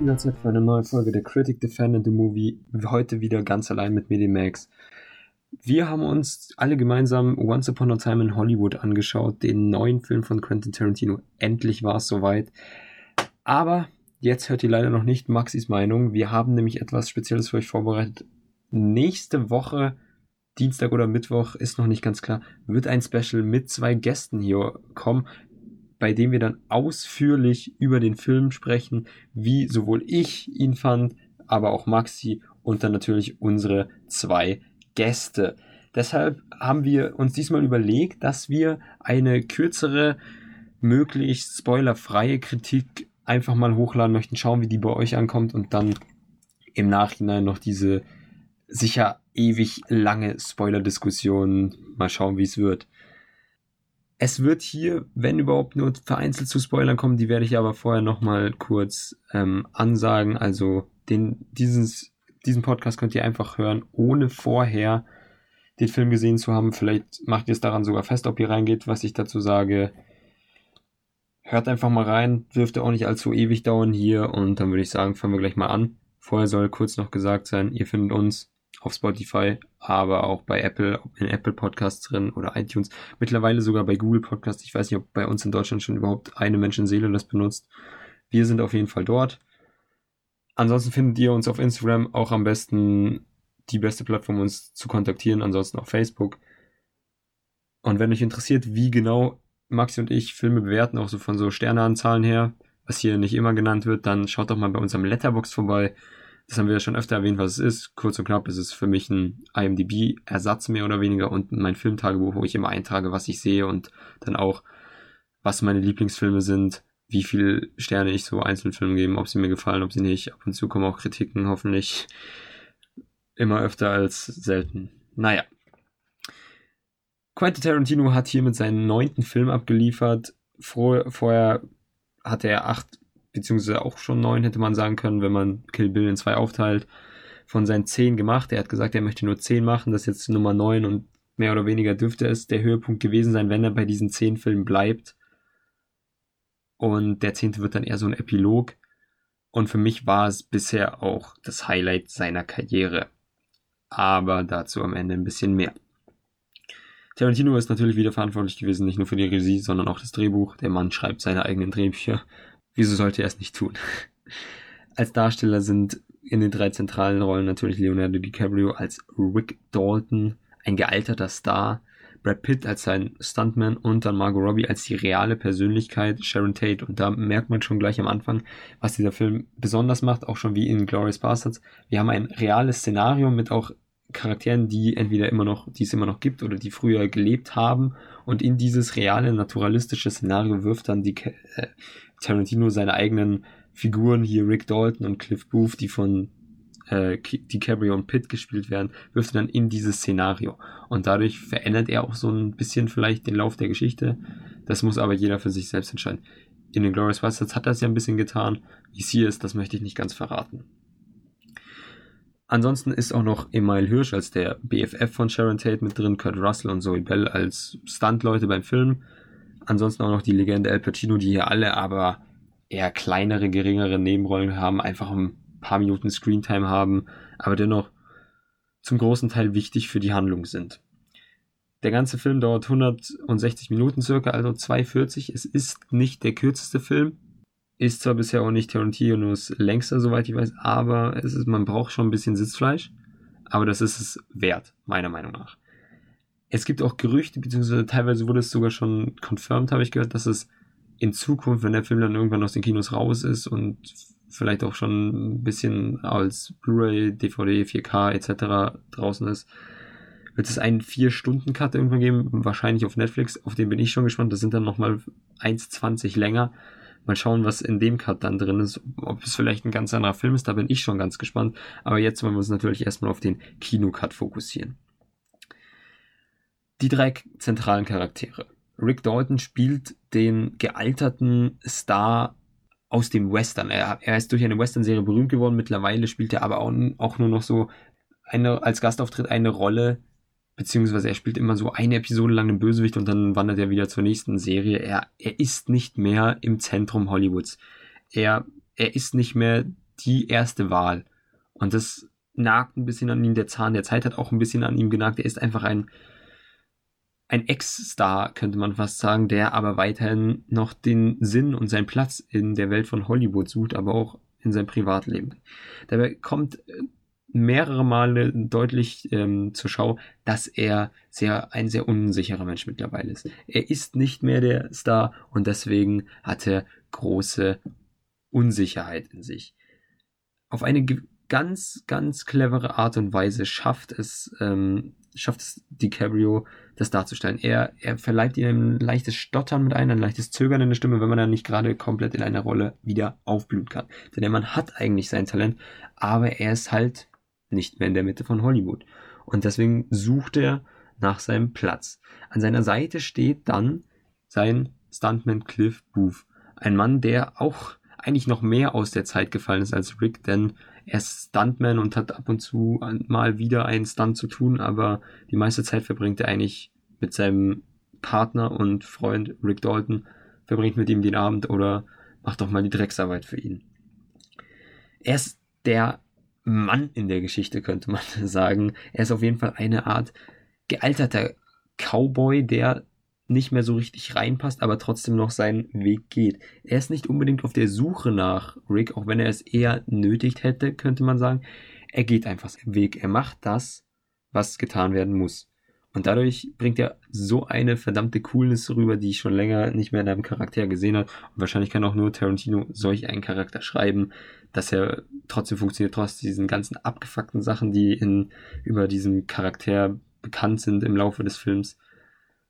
wieder Zeit für eine neue Folge der Critic Defended the Movie. Heute wieder ganz allein mit Medimax. Wir haben uns alle gemeinsam Once Upon a Time in Hollywood angeschaut, den neuen Film von Quentin Tarantino. Endlich war es soweit. Aber jetzt hört ihr leider noch nicht Maxis Meinung. Wir haben nämlich etwas Spezielles für euch vorbereitet. Nächste Woche, Dienstag oder Mittwoch, ist noch nicht ganz klar, wird ein Special mit zwei Gästen hier kommen bei dem wir dann ausführlich über den Film sprechen, wie sowohl ich ihn fand, aber auch Maxi und dann natürlich unsere zwei Gäste. Deshalb haben wir uns diesmal überlegt, dass wir eine kürzere, möglichst spoilerfreie Kritik einfach mal hochladen möchten, schauen, wie die bei euch ankommt und dann im Nachhinein noch diese sicher ewig lange Spoiler-Diskussion mal schauen, wie es wird. Es wird hier, wenn überhaupt, nur vereinzelt zu Spoilern kommen, die werde ich aber vorher nochmal kurz ähm, ansagen. Also den, dieses, diesen Podcast könnt ihr einfach hören, ohne vorher den Film gesehen zu haben. Vielleicht macht ihr es daran sogar fest, ob ihr reingeht, was ich dazu sage. Hört einfach mal rein, dürfte auch nicht allzu ewig dauern hier und dann würde ich sagen, fangen wir gleich mal an. Vorher soll kurz noch gesagt sein, ihr findet uns auf Spotify, aber auch bei Apple, in Apple Podcasts drin oder iTunes. Mittlerweile sogar bei Google Podcasts. Ich weiß nicht, ob bei uns in Deutschland schon überhaupt eine Menschenseele das benutzt. Wir sind auf jeden Fall dort. Ansonsten findet ihr uns auf Instagram auch am besten die beste Plattform, uns zu kontaktieren. Ansonsten auf Facebook. Und wenn euch interessiert, wie genau Maxi und ich Filme bewerten, auch so von so Sterneanzahlen her, was hier nicht immer genannt wird, dann schaut doch mal bei unserem Letterbox vorbei. Das haben wir ja schon öfter erwähnt, was es ist. Kurz und knapp ist es für mich ein IMDb-Ersatz mehr oder weniger und mein Filmtagebuch, wo ich immer eintrage, was ich sehe und dann auch, was meine Lieblingsfilme sind, wie viele Sterne ich so einzelnen Filmen gebe, ob sie mir gefallen, ob sie nicht. Ab und zu kommen auch Kritiken, hoffentlich immer öfter als selten. Naja. Quentin Tarantino hat hier mit seinen neunten Film abgeliefert. Vor, vorher hatte er acht beziehungsweise auch schon neun hätte man sagen können, wenn man Kill Bill in zwei aufteilt, von seinen zehn gemacht. Er hat gesagt, er möchte nur zehn machen, das ist jetzt Nummer neun und mehr oder weniger dürfte es der Höhepunkt gewesen sein, wenn er bei diesen zehn Filmen bleibt. Und der zehnte wird dann eher so ein Epilog. Und für mich war es bisher auch das Highlight seiner Karriere. Aber dazu am Ende ein bisschen mehr. Tarantino ist natürlich wieder verantwortlich gewesen, nicht nur für die Regie, sondern auch das Drehbuch. Der Mann schreibt seine eigenen Drehbücher. Wieso sollte er es nicht tun? Als Darsteller sind in den drei zentralen Rollen natürlich Leonardo DiCaprio als Rick Dalton, ein gealterter Star, Brad Pitt als sein Stuntman und dann Margot Robbie als die reale Persönlichkeit Sharon Tate. Und da merkt man schon gleich am Anfang, was dieser Film besonders macht, auch schon wie in Glorious Bastards. Wir haben ein reales Szenario mit auch Charakteren, die entweder immer noch, die es immer noch gibt oder die früher gelebt haben. Und in dieses reale, naturalistische Szenario wirft dann die, äh, Tarantino seine eigenen Figuren, hier Rick Dalton und Cliff Booth, die von äh, DiCaprio und Pitt gespielt werden, wirft er dann in dieses Szenario. Und dadurch verändert er auch so ein bisschen vielleicht den Lauf der Geschichte. Das muss aber jeder für sich selbst entscheiden. In den Glorious Bastards hat es ja ein bisschen getan. Wie es hier ist, das möchte ich nicht ganz verraten. Ansonsten ist auch noch Emile Hirsch als der BFF von Sharon Tate mit drin, Kurt Russell und Zoe Bell als Stuntleute beim Film. Ansonsten auch noch die Legende El Pacino, die hier alle aber eher kleinere, geringere Nebenrollen haben, einfach ein paar Minuten Screentime haben, aber dennoch zum großen Teil wichtig für die Handlung sind. Der ganze Film dauert 160 Minuten circa, also 240. Es ist nicht der kürzeste Film, ist zwar bisher auch nicht Tarantinos längster, soweit ich weiß, aber es ist, man braucht schon ein bisschen Sitzfleisch, aber das ist es wert, meiner Meinung nach. Es gibt auch Gerüchte, beziehungsweise teilweise wurde es sogar schon confirmed, habe ich gehört, dass es in Zukunft, wenn der Film dann irgendwann aus den Kinos raus ist und vielleicht auch schon ein bisschen als Blu-ray, DVD, 4K etc. draußen ist, wird es einen 4-Stunden-Cut irgendwann geben, wahrscheinlich auf Netflix, auf den bin ich schon gespannt, das sind dann nochmal 1,20 länger. Mal schauen, was in dem Cut dann drin ist, ob es vielleicht ein ganz anderer Film ist, da bin ich schon ganz gespannt. Aber jetzt wollen wir uns natürlich erstmal auf den Kino-Cut fokussieren die drei zentralen Charaktere. Rick Dalton spielt den gealterten Star aus dem Western. Er, er ist durch eine Western-Serie berühmt geworden. Mittlerweile spielt er aber auch, auch nur noch so eine, als Gastauftritt eine Rolle, beziehungsweise er spielt immer so eine Episode lang den Bösewicht und dann wandert er wieder zur nächsten Serie. Er, er ist nicht mehr im Zentrum Hollywoods. Er, er ist nicht mehr die erste Wahl. Und das nagt ein bisschen an ihm. Der Zahn der Zeit hat auch ein bisschen an ihm genagt. Er ist einfach ein, ein Ex-Star, könnte man fast sagen, der aber weiterhin noch den Sinn und seinen Platz in der Welt von Hollywood sucht, aber auch in seinem Privatleben. Dabei kommt äh, mehrere Male deutlich ähm, zur Schau, dass er sehr ein sehr unsicherer Mensch mittlerweile ist. Er ist nicht mehr der Star und deswegen hat er große Unsicherheit in sich. Auf eine ganz, ganz clevere Art und Weise schafft es, ähm, schafft es DiCaprio, das darzustellen. Er, er verleiht ihm ein leichtes Stottern mit ein, ein leichtes Zögern in der Stimme, wenn man dann nicht gerade komplett in einer Rolle wieder aufblühen kann. Denn der Mann hat eigentlich sein Talent, aber er ist halt nicht mehr in der Mitte von Hollywood. Und deswegen sucht er nach seinem Platz. An seiner Seite steht dann sein Stuntman Cliff Booth. Ein Mann, der auch eigentlich noch mehr aus der Zeit gefallen ist als Rick, denn er ist Stuntman und hat ab und zu mal wieder einen Stunt zu tun, aber die meiste Zeit verbringt er eigentlich mit seinem Partner und Freund Rick Dalton, verbringt mit ihm den Abend oder macht doch mal die Drecksarbeit für ihn. Er ist der Mann in der Geschichte, könnte man sagen. Er ist auf jeden Fall eine Art gealterter Cowboy, der nicht mehr so richtig reinpasst, aber trotzdem noch seinen Weg geht. Er ist nicht unbedingt auf der Suche nach Rick, auch wenn er es eher nötigt hätte, könnte man sagen. Er geht einfach seinen Weg. Er macht das, was getan werden muss. Und dadurch bringt er so eine verdammte Coolness rüber, die ich schon länger nicht mehr in einem Charakter gesehen habe. Und wahrscheinlich kann auch nur Tarantino solch einen Charakter schreiben, dass er trotzdem funktioniert, trotz diesen ganzen abgefuckten Sachen, die in, über diesen Charakter bekannt sind im Laufe des Films.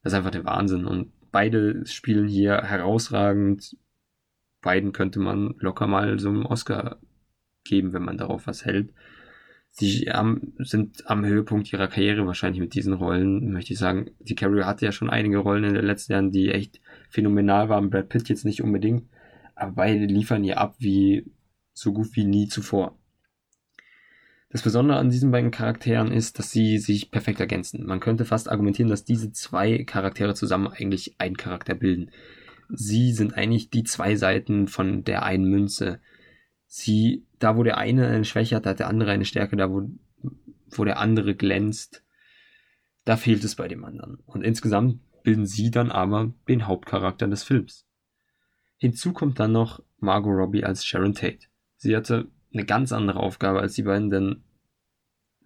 Das ist einfach der Wahnsinn. Und beide spielen hier herausragend. Beiden könnte man locker mal so einen Oscar geben, wenn man darauf was hält. Sie sind am Höhepunkt ihrer Karriere wahrscheinlich mit diesen Rollen, möchte ich sagen. Die Carrie hatte ja schon einige Rollen in den letzten Jahren, die echt phänomenal waren. Brad Pitt jetzt nicht unbedingt. Aber beide liefern ihr ab wie so gut wie nie zuvor. Das Besondere an diesen beiden Charakteren ist, dass sie sich perfekt ergänzen. Man könnte fast argumentieren, dass diese zwei Charaktere zusammen eigentlich einen Charakter bilden. Sie sind eigentlich die zwei Seiten von der einen Münze. Sie, da wo der eine eine Schwäche hat, hat der andere eine Stärke, da wo, wo der andere glänzt, da fehlt es bei dem anderen. Und insgesamt bilden sie dann aber den Hauptcharakter des Films. Hinzu kommt dann noch Margot Robbie als Sharon Tate. Sie hatte eine ganz andere Aufgabe als die beiden, denn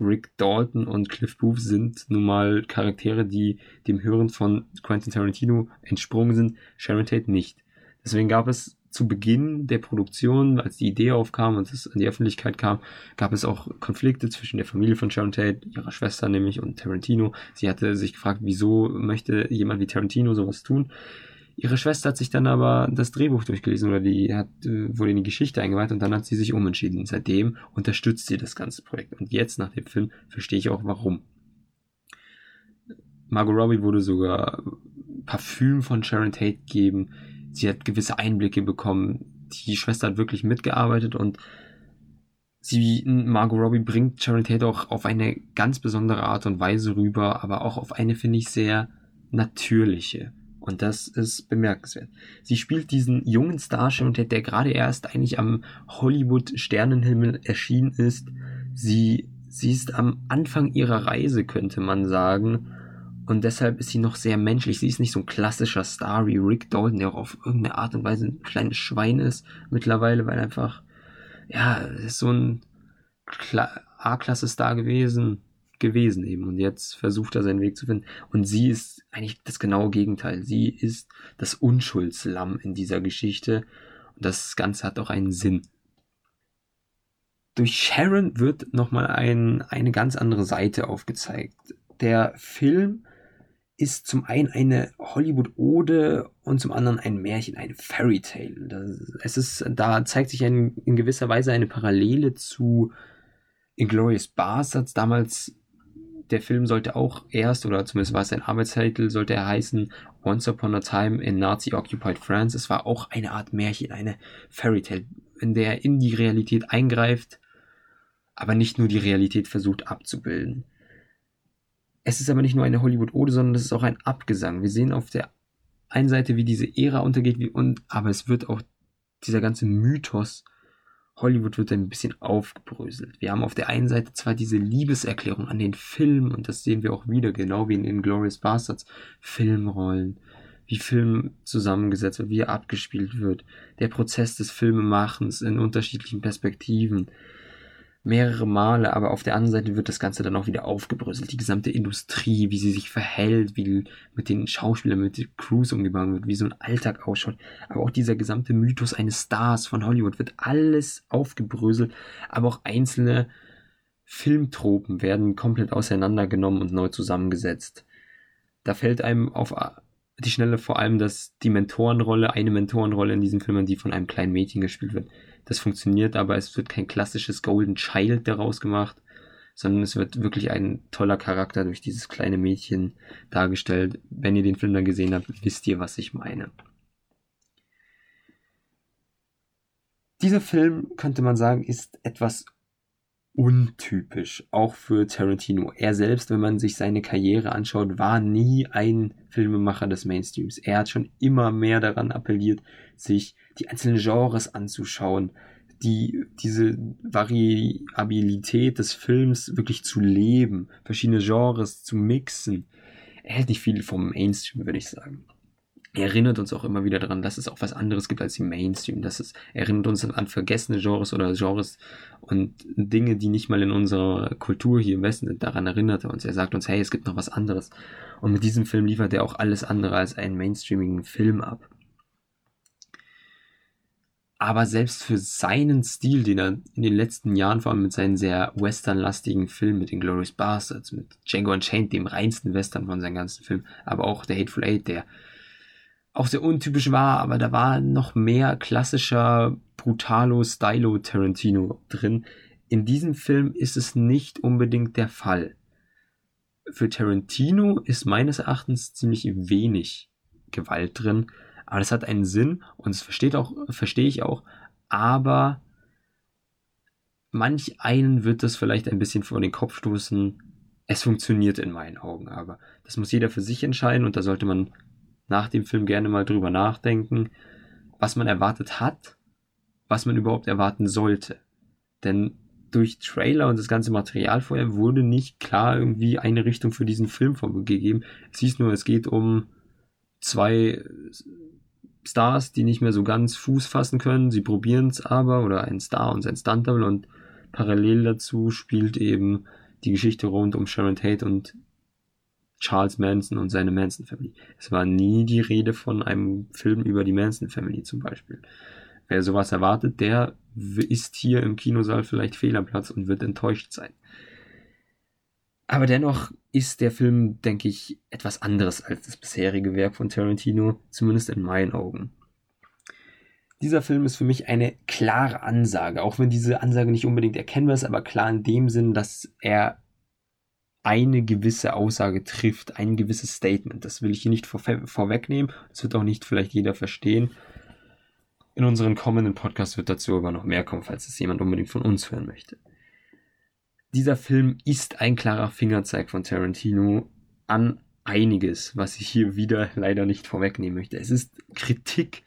Rick Dalton und Cliff Booth sind nun mal Charaktere, die dem Hören von Quentin Tarantino entsprungen sind, Sharon Tate nicht. Deswegen gab es zu Beginn der Produktion, als die Idee aufkam und es an die Öffentlichkeit kam, gab es auch Konflikte zwischen der Familie von Sharon Tate, ihrer Schwester nämlich und Tarantino. Sie hatte sich gefragt, wieso möchte jemand wie Tarantino sowas tun? Ihre Schwester hat sich dann aber das Drehbuch durchgelesen oder die hat, äh, wurde in die Geschichte eingeweiht und dann hat sie sich umentschieden. Seitdem unterstützt sie das ganze Projekt. Und jetzt nach dem Film verstehe ich auch warum. Margot Robbie wurde sogar Parfüm von Sharon Tate gegeben. Sie hat gewisse Einblicke bekommen. Die Schwester hat wirklich mitgearbeitet und sie, Margot Robbie bringt Sharon Tate auch auf eine ganz besondere Art und Weise rüber, aber auch auf eine, finde ich, sehr natürliche. Und das ist bemerkenswert. Sie spielt diesen jungen Starschirm, der, der gerade erst eigentlich am Hollywood-Sternenhimmel erschienen ist. Sie, sie ist am Anfang ihrer Reise, könnte man sagen. Und deshalb ist sie noch sehr menschlich. Sie ist nicht so ein klassischer Star wie Rick Dalton, der auch auf irgendeine Art und Weise ein kleines Schwein ist mittlerweile, weil einfach, ja, ist so ein A-Klasse-Star gewesen gewesen eben. Und jetzt versucht er seinen Weg zu finden. Und sie ist eigentlich das genaue Gegenteil. Sie ist das Unschuldslamm in dieser Geschichte. Und das Ganze hat auch einen Sinn. Durch Sharon wird nochmal ein, eine ganz andere Seite aufgezeigt. Der Film ist zum einen eine Hollywood-Ode und zum anderen ein Märchen, ein Fairy Tale. es ist, da zeigt sich ein, in gewisser Weise eine Parallele zu Inglourious Bastards, damals der Film sollte auch erst, oder zumindest war es ein Arbeitstitel, sollte er heißen Once Upon a Time in Nazi-Occupied France. Es war auch eine Art Märchen, eine Fairy Tale, in der er in die Realität eingreift, aber nicht nur die Realität versucht abzubilden. Es ist aber nicht nur eine Hollywood-Ode, sondern es ist auch ein Abgesang. Wir sehen auf der einen Seite, wie diese Ära untergeht, wie, und, aber es wird auch dieser ganze Mythos Hollywood wird ein bisschen aufgebröselt. Wir haben auf der einen Seite zwar diese Liebeserklärung an den Film, und das sehen wir auch wieder, genau wie in Inglourious Bastards, Filmrollen, wie Film zusammengesetzt wird, wie er abgespielt wird, der Prozess des Filmemachens in unterschiedlichen Perspektiven, mehrere Male, aber auf der anderen Seite wird das Ganze dann auch wieder aufgebröselt. Die gesamte Industrie, wie sie sich verhält, wie mit den Schauspielern, mit den Crews umgegangen wird, wie so ein Alltag ausschaut. Aber auch dieser gesamte Mythos eines Stars von Hollywood wird alles aufgebröselt, aber auch einzelne Filmtropen werden komplett auseinandergenommen und neu zusammengesetzt. Da fällt einem auf die Schnelle vor allem, dass die Mentorenrolle, eine Mentorenrolle in diesem Film, die von einem kleinen Mädchen gespielt wird. Das funktioniert, aber es wird kein klassisches Golden Child daraus gemacht, sondern es wird wirklich ein toller Charakter durch dieses kleine Mädchen dargestellt. Wenn ihr den Film dann gesehen habt, wisst ihr, was ich meine. Dieser Film, könnte man sagen, ist etwas untypisch, auch für Tarantino. Er selbst, wenn man sich seine Karriere anschaut, war nie ein Filmemacher des Mainstreams. Er hat schon immer mehr daran appelliert, sich die einzelnen Genres anzuschauen, die, diese Variabilität des Films wirklich zu leben, verschiedene Genres zu mixen. Er hält nicht viel vom Mainstream, würde ich sagen erinnert uns auch immer wieder daran, dass es auch was anderes gibt als die Mainstream. Dass es erinnert uns an vergessene Genres oder Genres und Dinge, die nicht mal in unserer Kultur hier im Westen sind. Daran erinnert er uns. Er sagt uns, hey, es gibt noch was anderes. Und mit diesem Film liefert er auch alles andere als einen mainstreamigen Film ab. Aber selbst für seinen Stil, den er in den letzten Jahren, vor allem mit seinen sehr westernlastigen Filmen, mit den Glorious Bastards, mit Django Unchained, dem reinsten Western von seinen ganzen Filmen, aber auch der Hateful Eight, der auch sehr untypisch war, aber da war noch mehr klassischer Brutalo Stylo Tarantino drin. In diesem Film ist es nicht unbedingt der Fall. Für Tarantino ist meines Erachtens ziemlich wenig Gewalt drin, aber das hat einen Sinn und das versteht auch, verstehe ich auch, aber manch einen wird das vielleicht ein bisschen vor den Kopf stoßen. Es funktioniert in meinen Augen, aber das muss jeder für sich entscheiden und da sollte man nach dem Film gerne mal drüber nachdenken, was man erwartet hat, was man überhaupt erwarten sollte. Denn durch Trailer und das ganze Material vorher wurde nicht klar irgendwie eine Richtung für diesen Film gegeben. Es hieß nur, es geht um zwei Stars, die nicht mehr so ganz Fuß fassen können. Sie probieren es aber, oder ein Star und sein Stunt-Double und parallel dazu spielt eben die Geschichte rund um Sharon Tate und Charles Manson und seine Manson Family. Es war nie die Rede von einem Film über die Manson Family zum Beispiel. Wer sowas erwartet, der ist hier im Kinosaal vielleicht Fehlerplatz und wird enttäuscht sein. Aber dennoch ist der Film, denke ich, etwas anderes als das bisherige Werk von Tarantino, zumindest in meinen Augen. Dieser Film ist für mich eine klare Ansage, auch wenn diese Ansage nicht unbedingt erkennbar ist, aber klar in dem Sinn, dass er eine gewisse Aussage trifft, ein gewisses Statement. Das will ich hier nicht vor, vorwegnehmen. Das wird auch nicht vielleicht jeder verstehen. In unseren kommenden Podcasts wird dazu aber noch mehr kommen, falls es jemand unbedingt von uns hören möchte. Dieser Film ist ein klarer Fingerzeig von Tarantino an einiges, was ich hier wieder leider nicht vorwegnehmen möchte. Es ist Kritik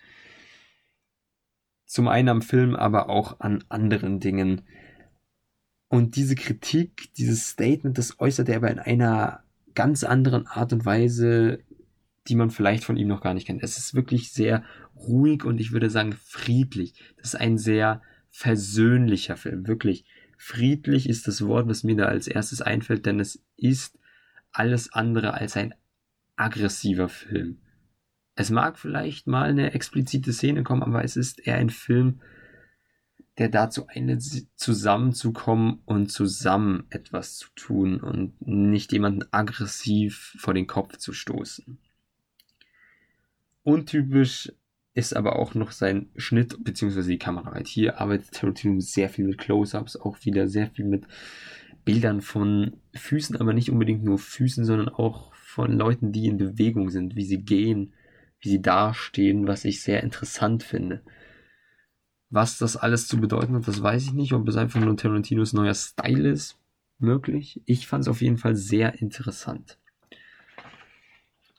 zum einen am Film, aber auch an anderen Dingen, und diese Kritik, dieses Statement, das äußert er aber in einer ganz anderen Art und Weise, die man vielleicht von ihm noch gar nicht kennt. Es ist wirklich sehr ruhig und ich würde sagen friedlich. Das ist ein sehr versöhnlicher Film, wirklich. Friedlich ist das Wort, was mir da als erstes einfällt, denn es ist alles andere als ein aggressiver Film. Es mag vielleicht mal eine explizite Szene kommen, aber es ist eher ein Film, der dazu einlädt, zusammenzukommen und zusammen etwas zu tun und nicht jemanden aggressiv vor den Kopf zu stoßen. Untypisch ist aber auch noch sein Schnitt bzw. die Kameraarbeit. Hier arbeitet Tarantino sehr viel mit Close-ups, auch wieder sehr viel mit Bildern von Füßen, aber nicht unbedingt nur Füßen, sondern auch von Leuten, die in Bewegung sind, wie sie gehen, wie sie dastehen, was ich sehr interessant finde. Was das alles zu bedeuten hat, das weiß ich nicht. Ob es einfach nur Tarantinos neuer Style ist, möglich. Ich fand es auf jeden Fall sehr interessant.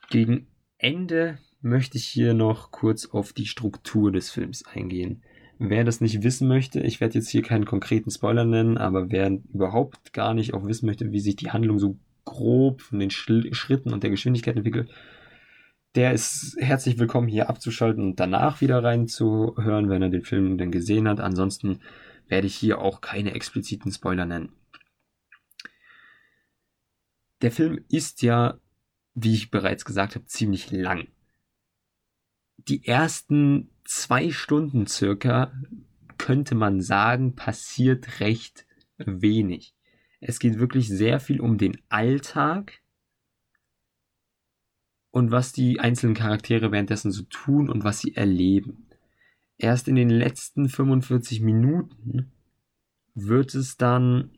Gegen Ende möchte ich hier noch kurz auf die Struktur des Films eingehen. wer das nicht wissen möchte, ich werde jetzt hier keinen konkreten Spoiler nennen, aber wer überhaupt gar nicht auch wissen möchte, wie sich die Handlung so grob von den Schritten und der Geschwindigkeit entwickelt, der ist herzlich willkommen hier abzuschalten und danach wieder reinzuhören, wenn er den Film dann gesehen hat. Ansonsten werde ich hier auch keine expliziten Spoiler nennen. Der Film ist ja, wie ich bereits gesagt habe, ziemlich lang. Die ersten zwei Stunden circa könnte man sagen, passiert recht wenig. Es geht wirklich sehr viel um den Alltag und was die einzelnen Charaktere währenddessen so tun und was sie erleben. Erst in den letzten 45 Minuten wird es dann,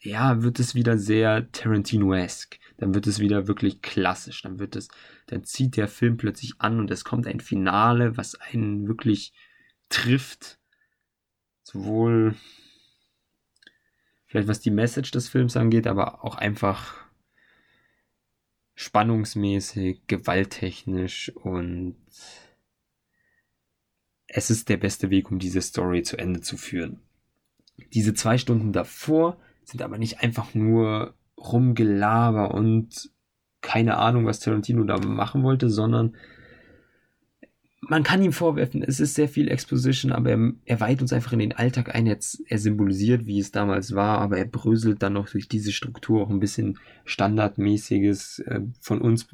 ja, wird es wieder sehr Tarantino-esque. Dann wird es wieder wirklich klassisch. Dann wird es, dann zieht der Film plötzlich an und es kommt ein Finale, was einen wirklich trifft. Sowohl vielleicht was die Message des Films angeht, aber auch einfach spannungsmäßig, gewalttechnisch und es ist der beste Weg, um diese Story zu Ende zu führen. Diese zwei Stunden davor sind aber nicht einfach nur Rumgelaber und keine Ahnung, was Tarantino da machen wollte, sondern man kann ihm vorwerfen, es ist sehr viel Exposition, aber er, er weiht uns einfach in den Alltag ein. Jetzt, er symbolisiert, wie es damals war, aber er bröselt dann noch durch diese Struktur auch ein bisschen standardmäßiges, äh, von uns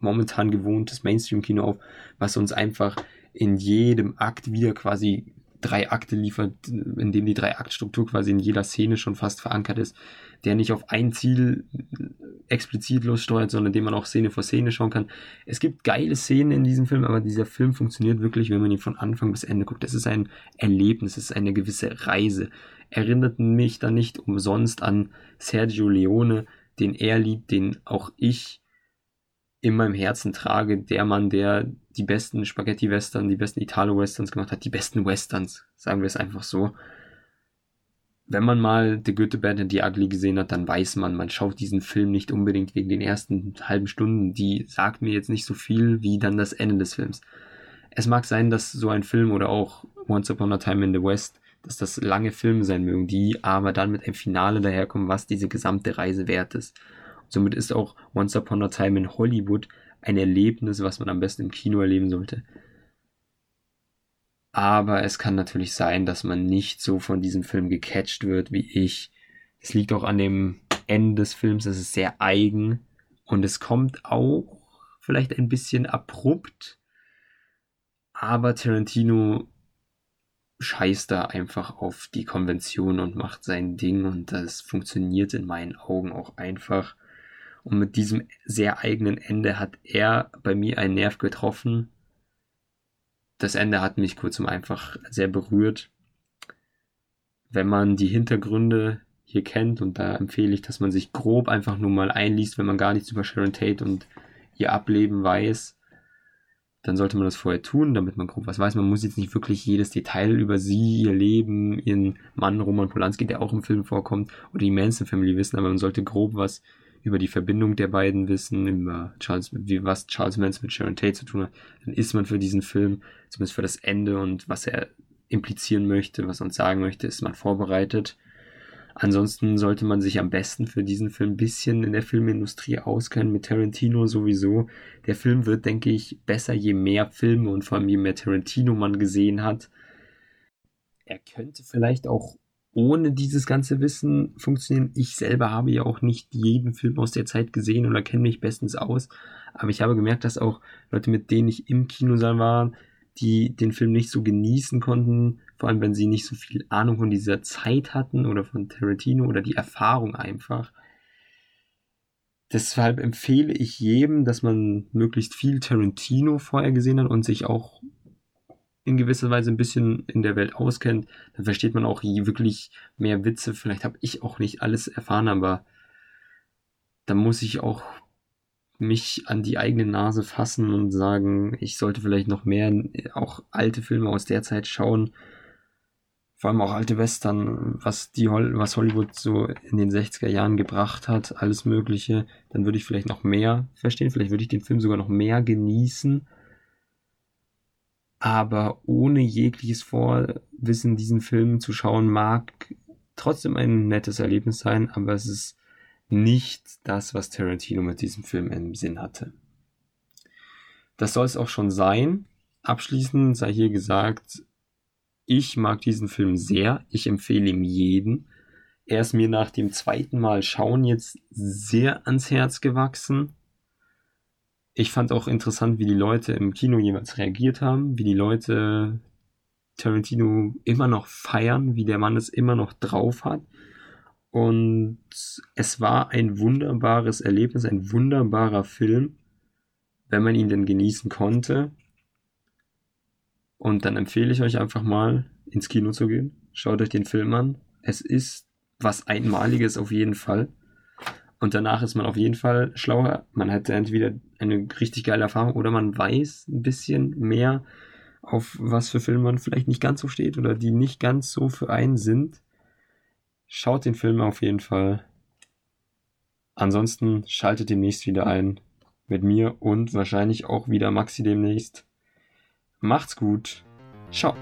momentan gewohntes Mainstream-Kino auf, was uns einfach in jedem Akt wieder quasi drei Akte liefert, in dem die Drei-Akt-Struktur quasi in jeder Szene schon fast verankert ist, der nicht auf ein Ziel explizit lossteuert, sondern dem man auch Szene vor Szene schauen kann. Es gibt geile Szenen in diesem Film, aber dieser Film funktioniert wirklich, wenn man ihn von Anfang bis Ende guckt. Es ist ein Erlebnis, es ist eine gewisse Reise. Erinnert mich dann nicht umsonst an Sergio Leone, den er liebt, den auch ich in meinem Herzen trage, der Mann, der die besten Spaghetti-Western, die besten Italo-Westerns gemacht hat, die besten Westerns, sagen wir es einfach so. Wenn man mal The Good, The Bad and The Ugly gesehen hat, dann weiß man, man schaut diesen Film nicht unbedingt wegen den ersten halben Stunden. Die sagt mir jetzt nicht so viel wie dann das Ende des Films. Es mag sein, dass so ein Film oder auch Once Upon a Time in the West, dass das lange Filme sein mögen, die aber dann mit einem Finale daherkommen, was diese gesamte Reise wert ist. Somit ist auch Once Upon a Time in Hollywood ein Erlebnis, was man am besten im Kino erleben sollte. Aber es kann natürlich sein, dass man nicht so von diesem Film gecatcht wird wie ich. Es liegt auch an dem Ende des Films, es ist sehr eigen und es kommt auch vielleicht ein bisschen abrupt, aber Tarantino scheißt da einfach auf die Konvention und macht sein Ding und das funktioniert in meinen Augen auch einfach. Und mit diesem sehr eigenen Ende hat er bei mir einen Nerv getroffen. Das Ende hat mich kurzum einfach sehr berührt. Wenn man die Hintergründe hier kennt, und da empfehle ich, dass man sich grob einfach nur mal einliest, wenn man gar nichts über Sharon Tate und ihr Ableben weiß, dann sollte man das vorher tun, damit man grob was weiß. Man muss jetzt nicht wirklich jedes Detail über sie, ihr Leben, ihren Mann Roman Polanski, der auch im Film vorkommt, oder die Manson Family wissen, aber man sollte grob was über die Verbindung der beiden wissen, über Charles, wie, was Charles Manson mit Sharon Tate zu tun hat, dann ist man für diesen Film, zumindest für das Ende und was er implizieren möchte, was er uns sagen möchte, ist man vorbereitet. Ansonsten sollte man sich am besten für diesen Film ein bisschen in der Filmindustrie auskennen, mit Tarantino sowieso. Der Film wird, denke ich, besser, je mehr Filme und vor allem je mehr Tarantino man gesehen hat. Er könnte vielleicht auch ohne dieses ganze Wissen funktionieren. Ich selber habe ja auch nicht jeden Film aus der Zeit gesehen oder kenne mich bestens aus. Aber ich habe gemerkt, dass auch Leute, mit denen ich im Kinosaal war, die den Film nicht so genießen konnten, vor allem wenn sie nicht so viel Ahnung von dieser Zeit hatten oder von Tarantino oder die Erfahrung einfach. Deshalb empfehle ich jedem, dass man möglichst viel Tarantino vorher gesehen hat und sich auch in gewisser Weise ein bisschen in der Welt auskennt, dann versteht man auch wirklich mehr Witze. Vielleicht habe ich auch nicht alles erfahren, aber da muss ich auch mich an die eigene Nase fassen und sagen, ich sollte vielleicht noch mehr auch alte Filme aus der Zeit schauen. Vor allem auch alte Western, was die was Hollywood so in den 60er Jahren gebracht hat, alles Mögliche. Dann würde ich vielleicht noch mehr verstehen. Vielleicht würde ich den Film sogar noch mehr genießen aber ohne jegliches Vorwissen diesen Film zu schauen mag trotzdem ein nettes Erlebnis sein, aber es ist nicht das, was Tarantino mit diesem Film im Sinn hatte. Das soll es auch schon sein. Abschließend sei hier gesagt, ich mag diesen Film sehr. Ich empfehle ihm jeden. Er ist mir nach dem zweiten Mal schauen jetzt sehr ans Herz gewachsen. Ich fand auch interessant, wie die Leute im Kino jeweils reagiert haben, wie die Leute Tarantino immer noch feiern, wie der Mann es immer noch drauf hat. Und es war ein wunderbares Erlebnis, ein wunderbarer Film, wenn man ihn denn genießen konnte. Und dann empfehle ich euch einfach mal ins Kino zu gehen. Schaut euch den Film an. Es ist was Einmaliges auf jeden Fall. Und danach ist man auf jeden Fall schlauer. Man hat entweder eine richtig geile Erfahrung oder man weiß ein bisschen mehr, auf was für Filme man vielleicht nicht ganz so steht oder die nicht ganz so für einen sind. Schaut den Film auf jeden Fall. Ansonsten schaltet demnächst wieder ein mit mir und wahrscheinlich auch wieder Maxi demnächst. Macht's gut. Ciao.